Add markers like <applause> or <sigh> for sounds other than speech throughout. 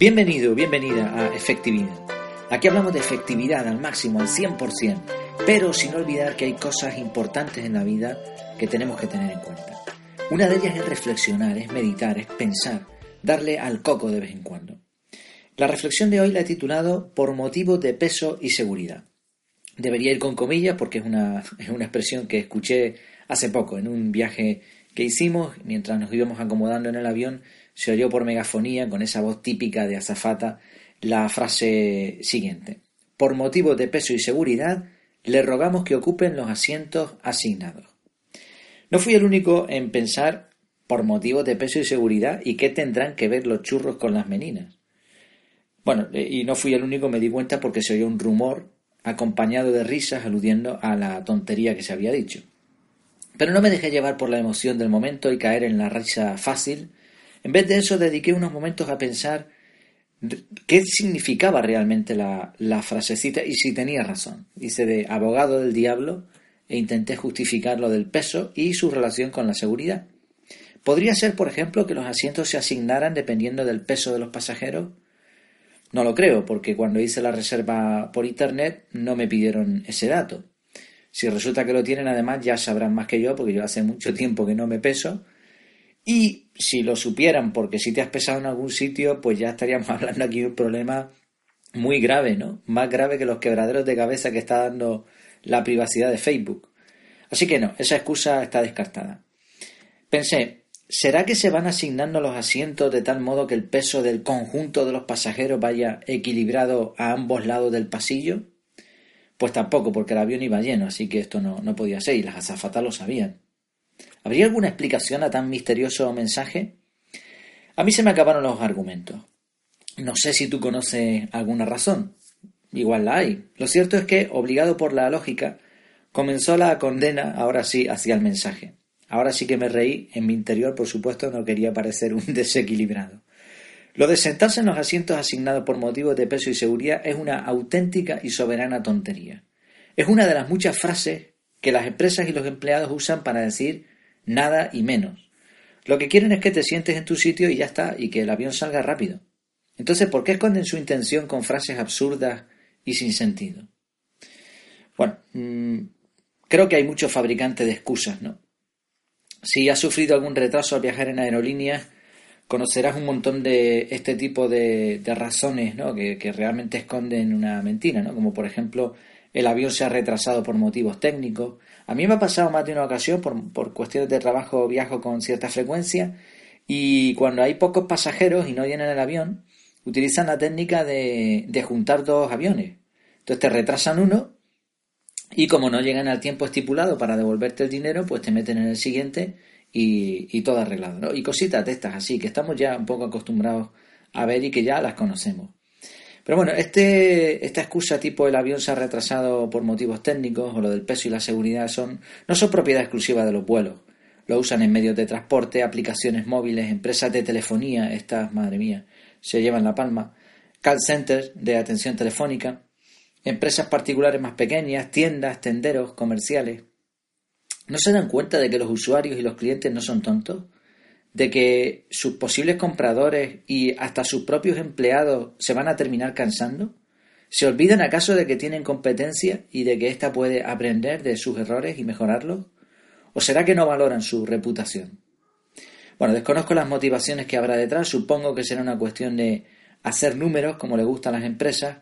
Bienvenido, bienvenida a Efectividad. Aquí hablamos de efectividad al máximo, al 100%, pero sin olvidar que hay cosas importantes en la vida que tenemos que tener en cuenta. Una de ellas es reflexionar, es meditar, es pensar, darle al coco de vez en cuando. La reflexión de hoy la he titulado Por motivos de peso y seguridad. Debería ir con comillas porque es una, es una expresión que escuché hace poco en un viaje que hicimos mientras nos íbamos acomodando en el avión se oyó por megafonía, con esa voz típica de azafata, la frase siguiente. Por motivos de peso y seguridad, le rogamos que ocupen los asientos asignados. No fui el único en pensar por motivos de peso y seguridad y qué tendrán que ver los churros con las meninas. Bueno, eh, y no fui el único, me di cuenta porque se oyó un rumor acompañado de risas aludiendo a la tontería que se había dicho. Pero no me dejé llevar por la emoción del momento y caer en la risa fácil en vez de eso, dediqué unos momentos a pensar qué significaba realmente la, frasecita y si tenía razón. Hice de abogado del diablo e intenté justificar lo del peso y su relación con la seguridad. ¿Podría ser, por ejemplo, que los asientos se asignaran dependiendo del peso de los pasajeros? No lo creo, porque cuando hice la reserva por Internet no me pidieron ese dato. Si resulta que lo tienen, además ya sabrán más que yo, porque yo hace mucho tiempo que no me peso y si lo supieran, porque si te has pesado en algún sitio, pues ya estaríamos <laughs> hablando aquí de un problema muy grave, ¿no? Más grave que los quebraderos de cabeza que está dando la privacidad de Facebook. Así que no, esa excusa está descartada. Pensé, ¿será que se van asignando los asientos de tal modo que el peso del conjunto de los pasajeros vaya equilibrado a ambos lados del pasillo? Pues tampoco, porque el avión iba lleno, así que esto no, no podía ser, y las azafatas lo sabían. ¿Habría alguna explicación a tan misterioso mensaje? A mí se me acabaron los argumentos. No sé si tú conoces alguna razón. Igual la hay. Lo cierto es que, obligado por la lógica, comenzó la condena, ahora sí, hacia el mensaje. Ahora sí que me reí, en mi interior, por supuesto, no quería parecer un <laughs> desequilibrado. Lo de sentarse en los asientos asignados por motivos de peso y seguridad es una auténtica y soberana tontería. Es una de las muchas frases que las empresas y los empleados usan para decir nada y menos. Lo que quieren es que te sientes en tu sitio y ya está, y que el avión salga rápido. Entonces, ¿por qué esconden su intención con frases absurdas y sin sentido? Bueno, mm, creo que hay muchos fabricantes de excusas, ¿no? Si has sufrido algún retraso al viajar en aerolíneas, conocerás un montón de este tipo de, razones, ¿no? Que, que, realmente esconden una mentira, ¿no? Como por ejemplo, el avión se ha retrasado por motivos técnicos, a mí me ha pasado más de una ocasión, por, cuestiones de trabajo viajo con cierta frecuencia, y cuando hay pocos pasajeros y no llenan el avión, utilizan la técnica de, juntar dos aviones. Entonces te retrasan uno y como no llegan al tiempo estipulado para devolverte el dinero, pues te meten en el siguiente y, todo arreglado. Y cositas de estas así, que estamos ya un poco acostumbrados a ver y que ya las conocemos. Pero bueno, este, esta excusa tipo el avión se ha retrasado por motivos técnicos o lo del peso y la seguridad son, no son propiedad exclusiva de los vuelos. Lo usan en medios de transporte, aplicaciones móviles, empresas de telefonía, estas, madre mía, se llevan la palma, call centers de atención telefónica, empresas particulares más pequeñas, tiendas, tenderos, comerciales. ¿No se dan cuenta de que los usuarios y los clientes no son tontos? De que sus posibles compradores y hasta sus propios empleados se van a terminar cansando? ¿Se olvidan acaso de que tienen competencia y de que ésta puede aprender de sus errores y mejorarlos? ¿O será que no valoran su reputación? Bueno, desconozco las motivaciones que habrá detrás, supongo que será una cuestión de hacer números como le gustan las empresas,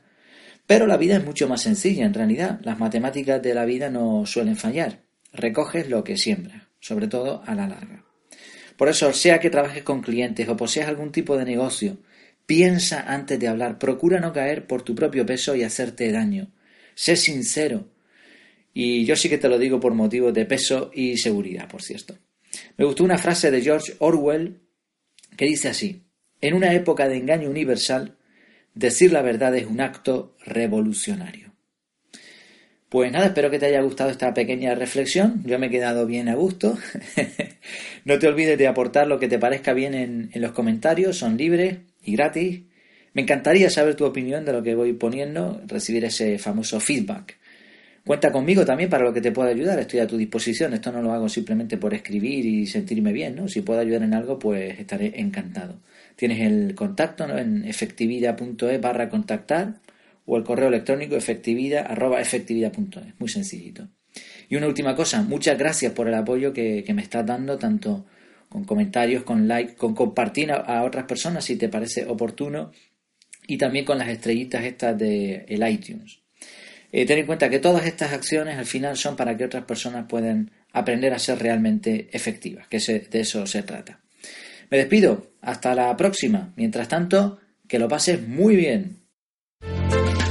pero la vida es mucho más sencilla en realidad. Las matemáticas de la vida no suelen fallar. Recoges lo que siembras, sobre todo a la larga. Por eso, sea que trabajes con clientes o poseas algún tipo de negocio, piensa antes de hablar, procura no caer por tu propio peso y hacerte daño. Sé sincero. Y yo sí que te lo digo por motivos de peso y seguridad, por cierto. Me gustó una frase de George Orwell que dice así, en una época de engaño universal, decir la verdad es un acto revolucionario. Pues nada, espero que te haya gustado esta pequeña reflexión. Yo me he quedado bien a gusto. <laughs> no te olvides de aportar lo que te parezca bien en, los comentarios, son libres y gratis. Me encantaría saber tu opinión de lo que voy poniendo, recibir ese famoso feedback. Cuenta conmigo también para lo que te pueda ayudar, estoy a tu disposición. Esto no lo hago simplemente por escribir y sentirme bien, ¿no? Si puedo ayudar en algo, pues estaré encantado. Tienes el contacto en efectividad.es barra contactar o el correo electrónico efectividad. Muy sencillito. Y una última cosa, muchas gracias por el apoyo que, me estás dando, tanto con comentarios, con like, con compartir a, otras personas si te parece oportuno y también con las estrellitas estas de el iTunes. Eh, ten en cuenta que todas estas acciones al final son para que otras personas puedan aprender a ser realmente efectivas, que de eso se trata. Me despido, hasta la próxima. Mientras tanto, que lo pases muy bien. Música